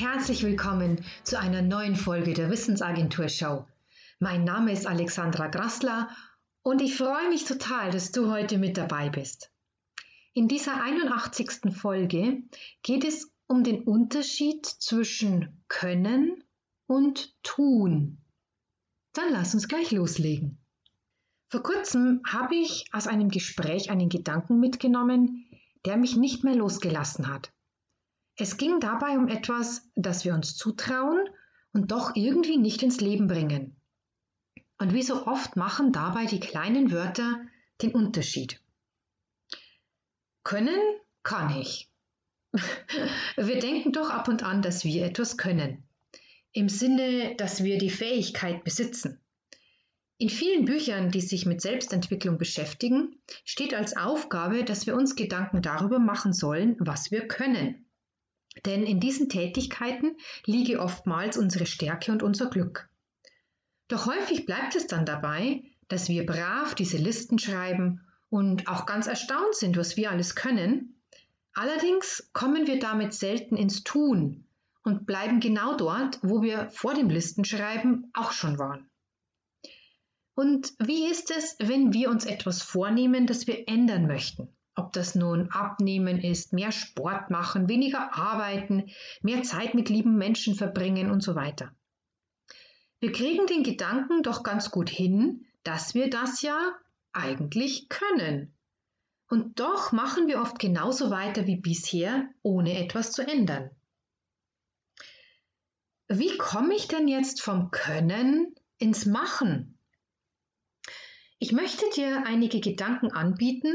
herzlich willkommen zu einer neuen Folge der Wissensagentur Show. Mein Name ist Alexandra Grassler und ich freue mich total, dass du heute mit dabei bist. In dieser 81. Folge geht es um den Unterschied zwischen Können und Tun. Dann lass uns gleich loslegen. Vor kurzem habe ich aus einem Gespräch einen Gedanken mitgenommen, der mich nicht mehr losgelassen hat. Es ging dabei um etwas, das wir uns zutrauen und doch irgendwie nicht ins Leben bringen. Und wie so oft machen dabei die kleinen Wörter den Unterschied. Können kann ich. Wir denken doch ab und an, dass wir etwas können. Im Sinne, dass wir die Fähigkeit besitzen. In vielen Büchern, die sich mit Selbstentwicklung beschäftigen, steht als Aufgabe, dass wir uns Gedanken darüber machen sollen, was wir können. Denn in diesen Tätigkeiten liege oftmals unsere Stärke und unser Glück. Doch häufig bleibt es dann dabei, dass wir brav diese Listen schreiben und auch ganz erstaunt sind, was wir alles können. Allerdings kommen wir damit selten ins Tun und bleiben genau dort, wo wir vor dem Listenschreiben auch schon waren. Und wie ist es, wenn wir uns etwas vornehmen, das wir ändern möchten? Ob das nun Abnehmen ist, mehr Sport machen, weniger arbeiten, mehr Zeit mit lieben Menschen verbringen und so weiter. Wir kriegen den Gedanken doch ganz gut hin, dass wir das ja eigentlich können. Und doch machen wir oft genauso weiter wie bisher, ohne etwas zu ändern. Wie komme ich denn jetzt vom Können ins Machen? Ich möchte dir einige Gedanken anbieten,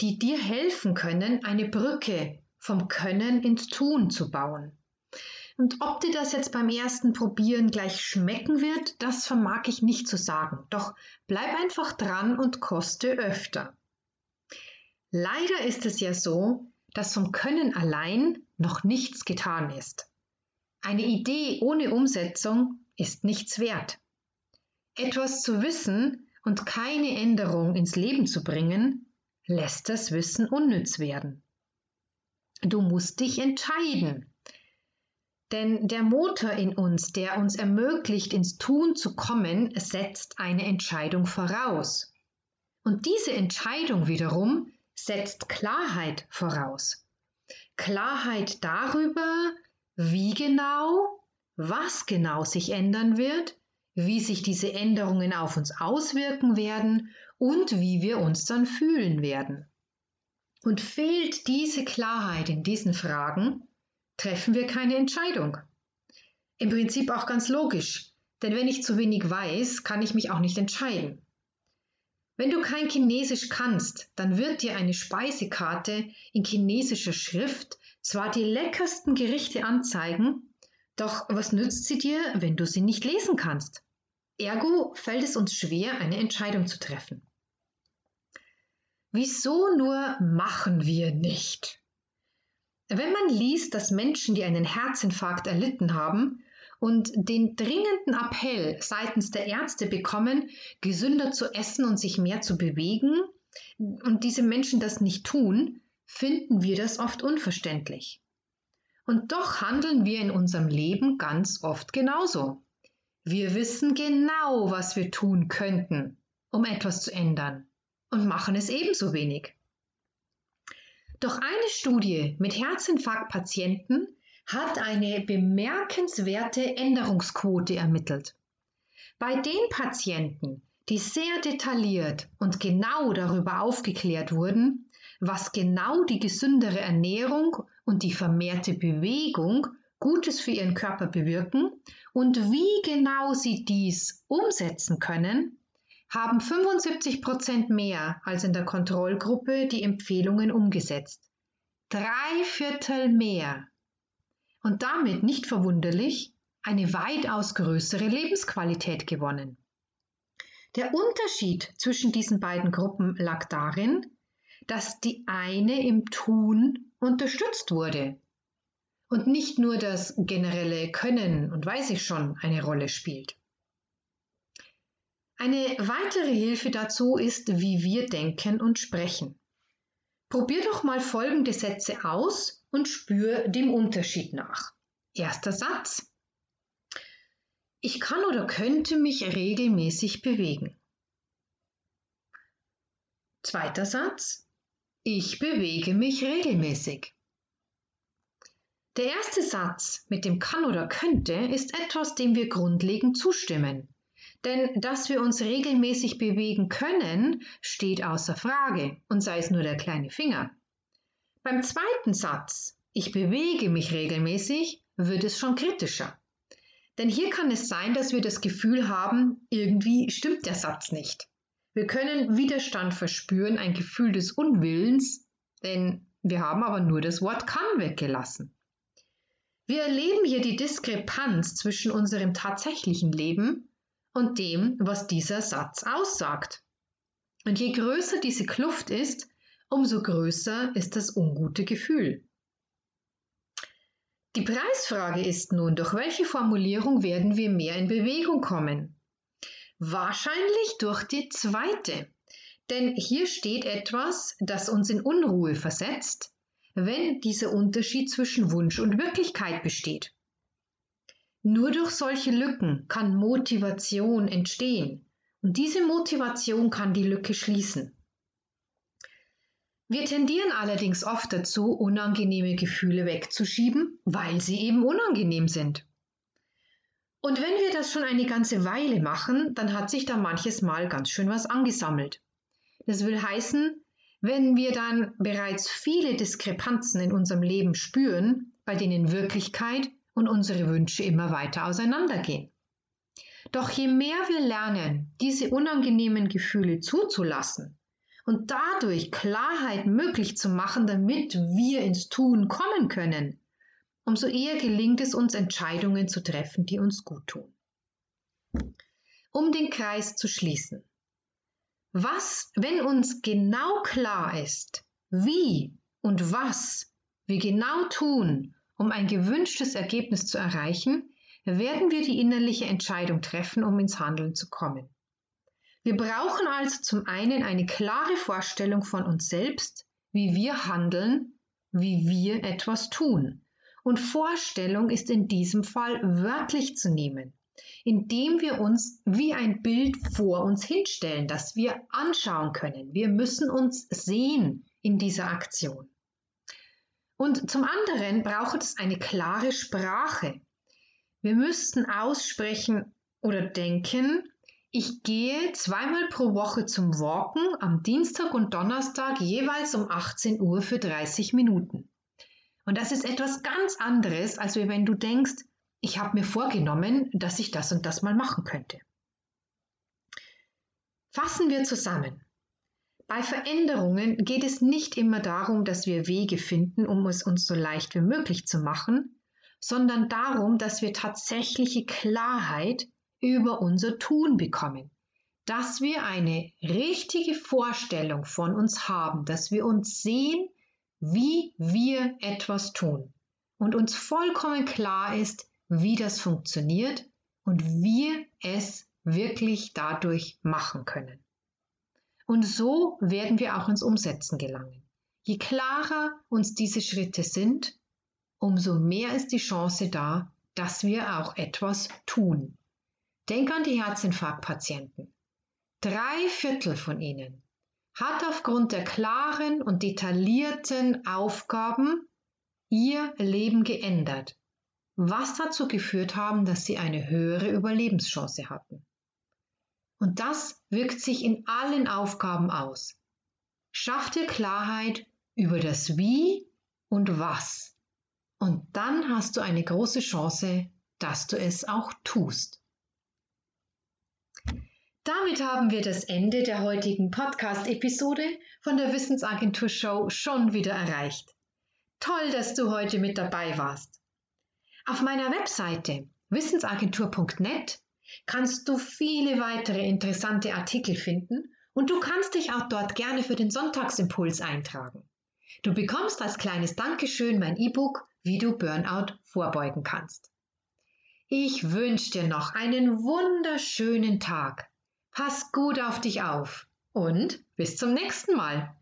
die dir helfen können, eine Brücke vom Können ins Tun zu bauen. Und ob dir das jetzt beim ersten Probieren gleich schmecken wird, das vermag ich nicht zu sagen. Doch bleib einfach dran und koste öfter. Leider ist es ja so, dass vom Können allein noch nichts getan ist. Eine Idee ohne Umsetzung ist nichts wert. Etwas zu wissen und keine Änderung ins Leben zu bringen, lässt das Wissen unnütz werden. Du musst dich entscheiden. Denn der Motor in uns, der uns ermöglicht, ins Tun zu kommen, setzt eine Entscheidung voraus. Und diese Entscheidung wiederum setzt Klarheit voraus. Klarheit darüber, wie genau, was genau sich ändern wird, wie sich diese Änderungen auf uns auswirken werden und wie wir uns dann fühlen werden. Und fehlt diese Klarheit in diesen Fragen, treffen wir keine Entscheidung. Im Prinzip auch ganz logisch, denn wenn ich zu wenig weiß, kann ich mich auch nicht entscheiden. Wenn du kein Chinesisch kannst, dann wird dir eine Speisekarte in chinesischer Schrift zwar die leckersten Gerichte anzeigen, doch was nützt sie dir, wenn du sie nicht lesen kannst? Ergo fällt es uns schwer, eine Entscheidung zu treffen. Wieso nur machen wir nicht? Wenn man liest, dass Menschen, die einen Herzinfarkt erlitten haben und den dringenden Appell seitens der Ärzte bekommen, gesünder zu essen und sich mehr zu bewegen, und diese Menschen das nicht tun, finden wir das oft unverständlich. Und doch handeln wir in unserem Leben ganz oft genauso. Wir wissen genau, was wir tun könnten, um etwas zu ändern und machen es ebenso wenig. Doch eine Studie mit Herzinfarktpatienten hat eine bemerkenswerte Änderungsquote ermittelt. Bei den Patienten, die sehr detailliert und genau darüber aufgeklärt wurden, was genau die gesündere Ernährung und die vermehrte Bewegung Gutes für ihren Körper bewirken und wie genau sie dies umsetzen können, haben 75 Prozent mehr als in der Kontrollgruppe die Empfehlungen umgesetzt. Drei Viertel mehr. Und damit nicht verwunderlich eine weitaus größere Lebensqualität gewonnen. Der Unterschied zwischen diesen beiden Gruppen lag darin, dass die eine im Tun unterstützt wurde und nicht nur das generelle Können und weiß ich schon eine Rolle spielt. Eine weitere Hilfe dazu ist, wie wir denken und sprechen. Probier doch mal folgende Sätze aus und spür dem Unterschied nach. Erster Satz. Ich kann oder könnte mich regelmäßig bewegen. Zweiter Satz. Ich bewege mich regelmäßig. Der erste Satz mit dem kann oder könnte ist etwas, dem wir grundlegend zustimmen. Denn dass wir uns regelmäßig bewegen können, steht außer Frage und sei es nur der kleine Finger. Beim zweiten Satz, ich bewege mich regelmäßig, wird es schon kritischer. Denn hier kann es sein, dass wir das Gefühl haben, irgendwie stimmt der Satz nicht. Wir können Widerstand verspüren, ein Gefühl des Unwillens, denn wir haben aber nur das Wort kann weggelassen. Wir erleben hier die Diskrepanz zwischen unserem tatsächlichen Leben und dem, was dieser Satz aussagt. Und je größer diese Kluft ist, umso größer ist das ungute Gefühl. Die Preisfrage ist nun, durch welche Formulierung werden wir mehr in Bewegung kommen? Wahrscheinlich durch die zweite. Denn hier steht etwas, das uns in Unruhe versetzt, wenn dieser Unterschied zwischen Wunsch und Wirklichkeit besteht. Nur durch solche Lücken kann Motivation entstehen und diese Motivation kann die Lücke schließen. Wir tendieren allerdings oft dazu, unangenehme Gefühle wegzuschieben, weil sie eben unangenehm sind. Und wenn wir das schon eine ganze Weile machen, dann hat sich da manches Mal ganz schön was angesammelt. Das will heißen, wenn wir dann bereits viele Diskrepanzen in unserem Leben spüren, bei denen Wirklichkeit und unsere Wünsche immer weiter auseinandergehen. Doch je mehr wir lernen, diese unangenehmen Gefühle zuzulassen und dadurch Klarheit möglich zu machen, damit wir ins Tun kommen können, umso eher gelingt es uns, Entscheidungen zu treffen, die uns gut tun. Um den Kreis zu schließen. Was, wenn uns genau klar ist, wie und was wir genau tun, um ein gewünschtes Ergebnis zu erreichen, werden wir die innerliche Entscheidung treffen, um ins Handeln zu kommen. Wir brauchen also zum einen eine klare Vorstellung von uns selbst, wie wir handeln, wie wir etwas tun. Und Vorstellung ist in diesem Fall wörtlich zu nehmen, indem wir uns wie ein Bild vor uns hinstellen, das wir anschauen können. Wir müssen uns sehen in dieser Aktion. Und zum anderen braucht es eine klare Sprache. Wir müssten aussprechen oder denken, ich gehe zweimal pro Woche zum Walken am Dienstag und Donnerstag jeweils um 18 Uhr für 30 Minuten. Und das ist etwas ganz anderes, als wenn du denkst, ich habe mir vorgenommen, dass ich das und das mal machen könnte. Fassen wir zusammen. Bei Veränderungen geht es nicht immer darum, dass wir Wege finden, um es uns so leicht wie möglich zu machen, sondern darum, dass wir tatsächliche Klarheit über unser Tun bekommen, dass wir eine richtige Vorstellung von uns haben, dass wir uns sehen, wie wir etwas tun und uns vollkommen klar ist, wie das funktioniert und wir es wirklich dadurch machen können. Und so werden wir auch ins Umsetzen gelangen. Je klarer uns diese Schritte sind, umso mehr ist die Chance da, dass wir auch etwas tun. Denk an die Herzinfarktpatienten. Drei Viertel von ihnen hat aufgrund der klaren und detaillierten Aufgaben ihr Leben geändert, was dazu geführt haben, dass sie eine höhere Überlebenschance hatten. Und das wirkt sich in allen Aufgaben aus. Schaff dir Klarheit über das Wie und Was. Und dann hast du eine große Chance, dass du es auch tust. Damit haben wir das Ende der heutigen Podcast-Episode von der Wissensagentur Show schon wieder erreicht. Toll, dass du heute mit dabei warst. Auf meiner Webseite wissensagentur.net kannst du viele weitere interessante Artikel finden und du kannst dich auch dort gerne für den Sonntagsimpuls eintragen. Du bekommst als kleines Dankeschön mein E-Book, wie du Burnout vorbeugen kannst. Ich wünsche dir noch einen wunderschönen Tag. Pass gut auf dich auf und bis zum nächsten Mal.